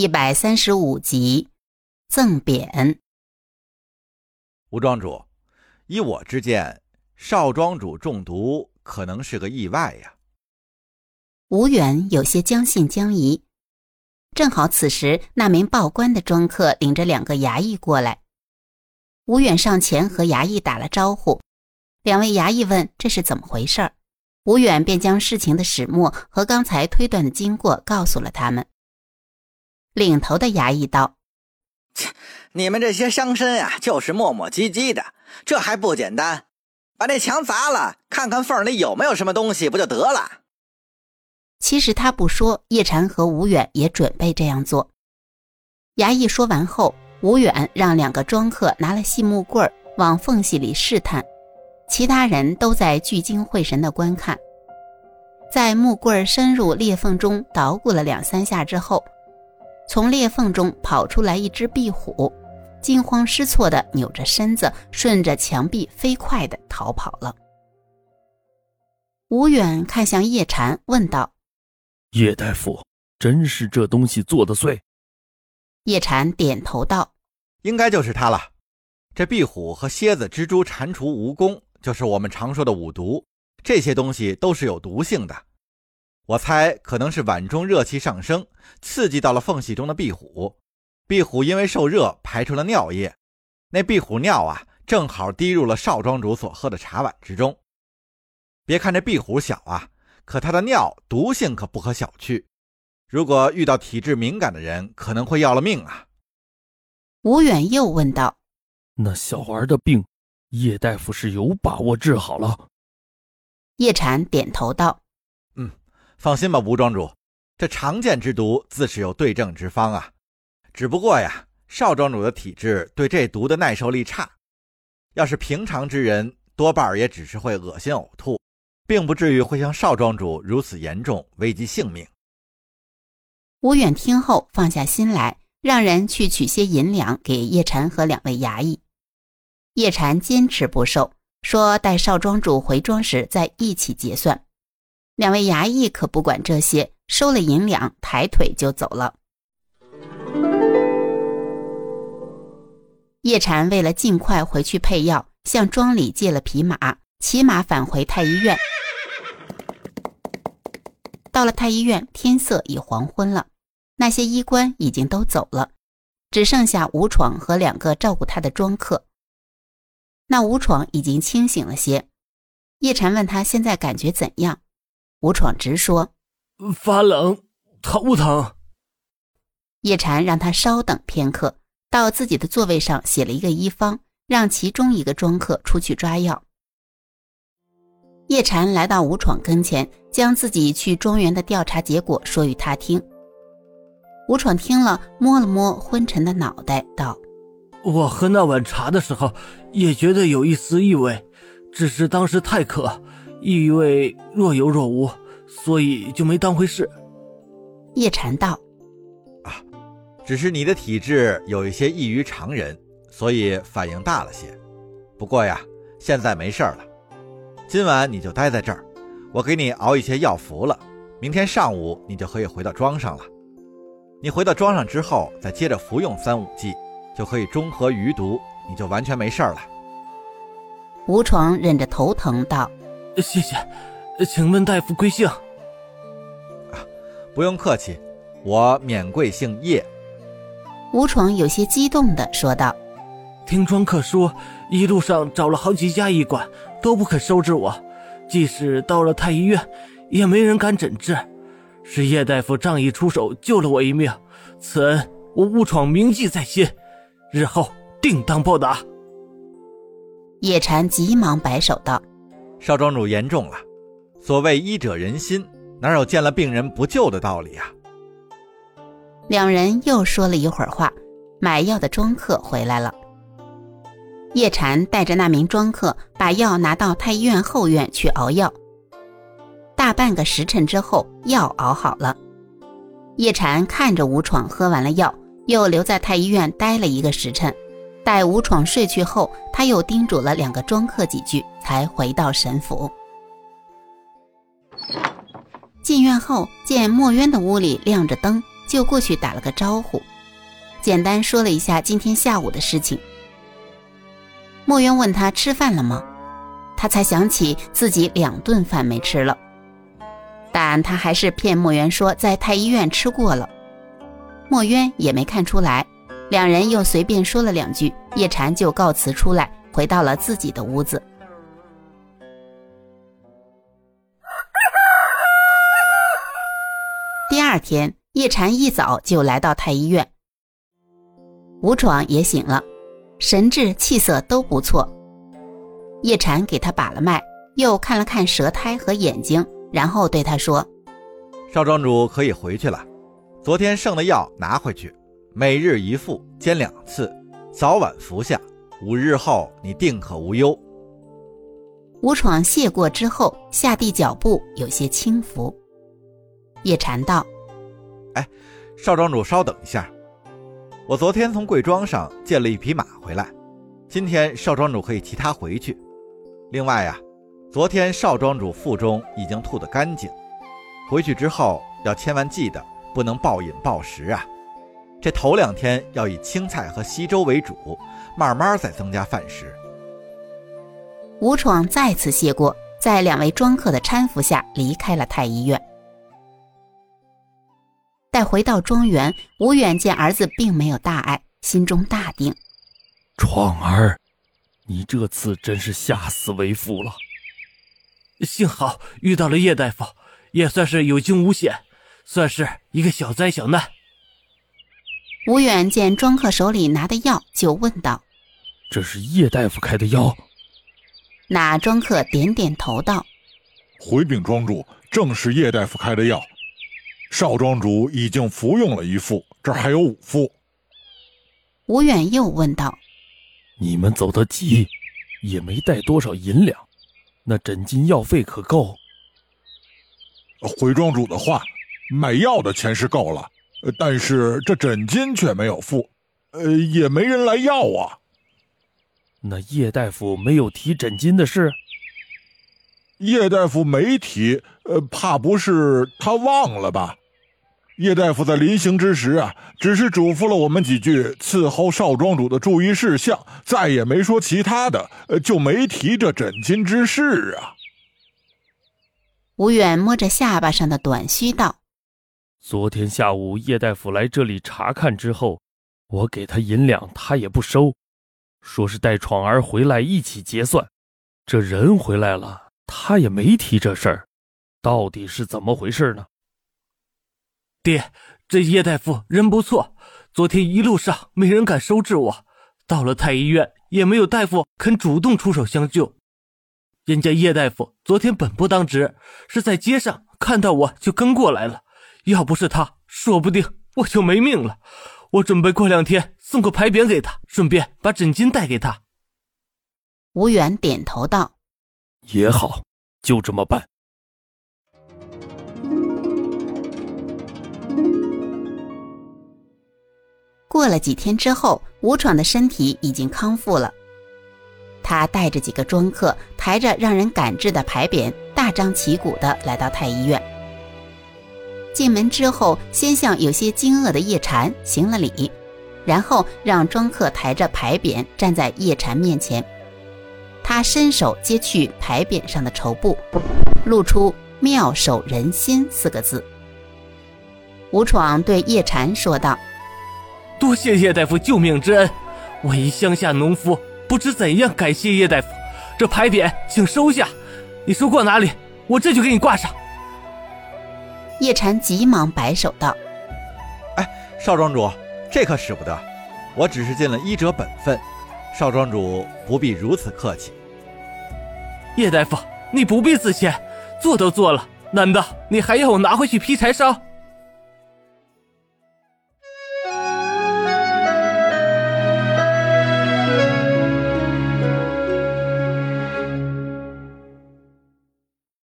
一百三十五集，赠匾。吴庄主，依我之见，少庄主中毒可能是个意外呀。吴远有些将信将疑。正好此时，那名报官的庄客领着两个衙役过来。吴远上前和衙役打了招呼，两位衙役问这是怎么回事儿，吴远便将事情的始末和刚才推断的经过告诉了他们。领头的衙役道：“切，你们这些乡绅呀，就是磨磨唧唧的，这还不简单？把那墙砸了，看看缝里有没有什么东西，不就得了？”其实他不说，叶禅和吴远也准备这样做。衙役说完后，吴远让两个庄客拿了细木棍往缝隙里试探，其他人都在聚精会神地观看。在木棍深入裂缝中捣鼓了两三下之后。从裂缝中跑出来一只壁虎，惊慌失措地扭着身子，顺着墙壁飞快地逃跑了。吴远看向叶禅，问道：“叶大夫，真是这东西做的祟？”叶禅点头道：“应该就是它了。这壁虎和蝎子、蜘蛛、蟾蜍、蜈蚣，就是我们常说的五毒，这些东西都是有毒性的。”我猜可能是碗中热气上升，刺激到了缝隙中的壁虎，壁虎因为受热排出了尿液，那壁虎尿啊，正好滴入了少庄主所喝的茶碗之中。别看这壁虎小啊，可它的尿毒性可不可小觑，如果遇到体质敏感的人，可能会要了命啊。吴远又问道：“那小儿的病，叶大夫是有把握治好了？”叶禅点头道。放心吧，吴庄主，这常见之毒自是有对症之方啊。只不过呀，少庄主的体质对这毒的耐受力差，要是平常之人，多半也只是会恶心呕吐，并不至于会像少庄主如此严重，危及性命。吴远听后放下心来，让人去取些银两给叶禅和两位衙役。叶禅坚持不受，说待少庄主回庄时再一起结算。两位衙役可不管这些，收了银两，抬腿就走了。叶禅为了尽快回去配药，向庄里借了匹马，骑马返回太医院。到了太医院，天色已黄昏了，那些医官已经都走了，只剩下吴闯和两个照顾他的庄客。那吴闯已经清醒了些，叶禅问他现在感觉怎样。吴闯直说：“发冷，头疼。”叶禅让他稍等片刻，到自己的座位上写了一个医方，让其中一个庄客出去抓药。叶禅来到吴闯跟前，将自己去庄园的调查结果说与他听。吴闯听了，摸了摸昏沉的脑袋，道：“我喝那碗茶的时候，也觉得有一丝异味，只是当时太渴。”异味若有若无，所以就没当回事。叶禅道：“啊，只是你的体质有一些异于常人，所以反应大了些。不过呀，现在没事了。今晚你就待在这儿，我给你熬一些药服了。明天上午你就可以回到庄上了。你回到庄上之后，再接着服用三五剂，就可以中和余毒，你就完全没事了。”吴闯忍着头疼道。谢谢，请问大夫贵姓？啊，不用客气，我免贵姓叶。吴闯有些激动的说道：“听庄客说，一路上找了好几家医馆，都不肯收治我，即使到了太医院，也没人敢诊治。是叶大夫仗义出手救了我一命，此恩我吴闯铭记在心，日后定当报答。”叶禅急忙摆手道。少庄主言重了，所谓医者仁心，哪有见了病人不救的道理啊？两人又说了一会儿话，买药的庄客回来了。叶禅带着那名庄客把药拿到太医院后院去熬药。大半个时辰之后，药熬好了。叶禅看着吴闯喝完了药，又留在太医院待了一个时辰。待吴闯睡去后，他又叮嘱了两个庄客几句，才回到神府。进院后，见墨渊的屋里亮着灯，就过去打了个招呼，简单说了一下今天下午的事情。墨渊问他吃饭了吗？他才想起自己两顿饭没吃了，但他还是骗墨渊说在太医院吃过了。墨渊也没看出来，两人又随便说了两句，叶禅就告辞出来，回到了自己的屋子。第二天，叶禅一早就来到太医院，吴闯也醒了，神志气色都不错。叶禅给他把了脉，又看了看舌苔和眼睛，然后对他说：“少庄主可以回去了。昨天剩的药拿回去，每日一副，煎两次，早晚服下。五日后你定可无忧。”吴闯谢过之后，下地脚步有些轻浮。叶禅道：“哎，少庄主稍等一下，我昨天从贵庄上借了一匹马回来，今天少庄主可以骑它回去。”另外呀，昨天少庄主腹中已经吐得干净，回去之后要千万记得不能暴饮暴食啊。这头两天要以青菜和稀粥为主，慢慢再增加饭食。吴闯再次谢过，在两位庄客的搀扶下离开了太医院。待回到庄园，吴远见儿子并没有大碍，心中大定。闯儿。你这次真是吓死为父了。幸好遇到了叶大夫，也算是有惊无险，算是一个小灾小难。吴远见庄客手里拿的药，就问道：“这是叶大夫开的药？”那庄客点点头道：“回禀庄主，正是叶大夫开的药。少庄主已经服用了一副，这还有五副。”吴远又问道。你们走得急，也没带多少银两，那诊金药费可够？回庄主的话，买药的钱是够了，但是这诊金却没有付，呃，也没人来要啊。那叶大夫没有提诊金的事？叶大夫没提，呃，怕不是他忘了吧？叶大夫在临行之时啊，只是嘱咐了我们几句伺候少庄主的注意事项，再也没说其他的，呃，就没提这诊金之事啊。吴远摸着下巴上的短须道：“昨天下午叶大夫来这里查看之后，我给他银两，他也不收，说是带闯儿回来一起结算。这人回来了，他也没提这事儿，到底是怎么回事呢？”爹，这叶大夫人不错，昨天一路上没人敢收治我，到了太医院也没有大夫肯主动出手相救。人家叶大夫昨天本不当值，是在街上看到我就跟过来了，要不是他，说不定我就没命了。我准备过两天送个牌匾给他，顺便把枕巾带给他。吴远点头道：“也好，就这么办。”过了几天之后，吴闯的身体已经康复了。他带着几个庄客，抬着让人赶制的牌匾，大张旗鼓地来到太医院。进门之后，先向有些惊愕的叶禅行了礼，然后让庄客抬着牌匾站在叶禅面前。他伸手揭去牌匾上的绸布，露出“妙手仁心”四个字。吴闯对叶禅说道。多谢叶大夫救命之恩，我一乡下农夫，不知怎样感谢叶大夫。这牌匾请收下，你说挂哪里，我这就给你挂上。叶禅急忙摆手道：“哎，少庄主，这可使不得，我只是尽了医者本分，少庄主不必如此客气。”叶大夫，你不必自谦，做都做了，难道你还要我拿回去劈柴烧？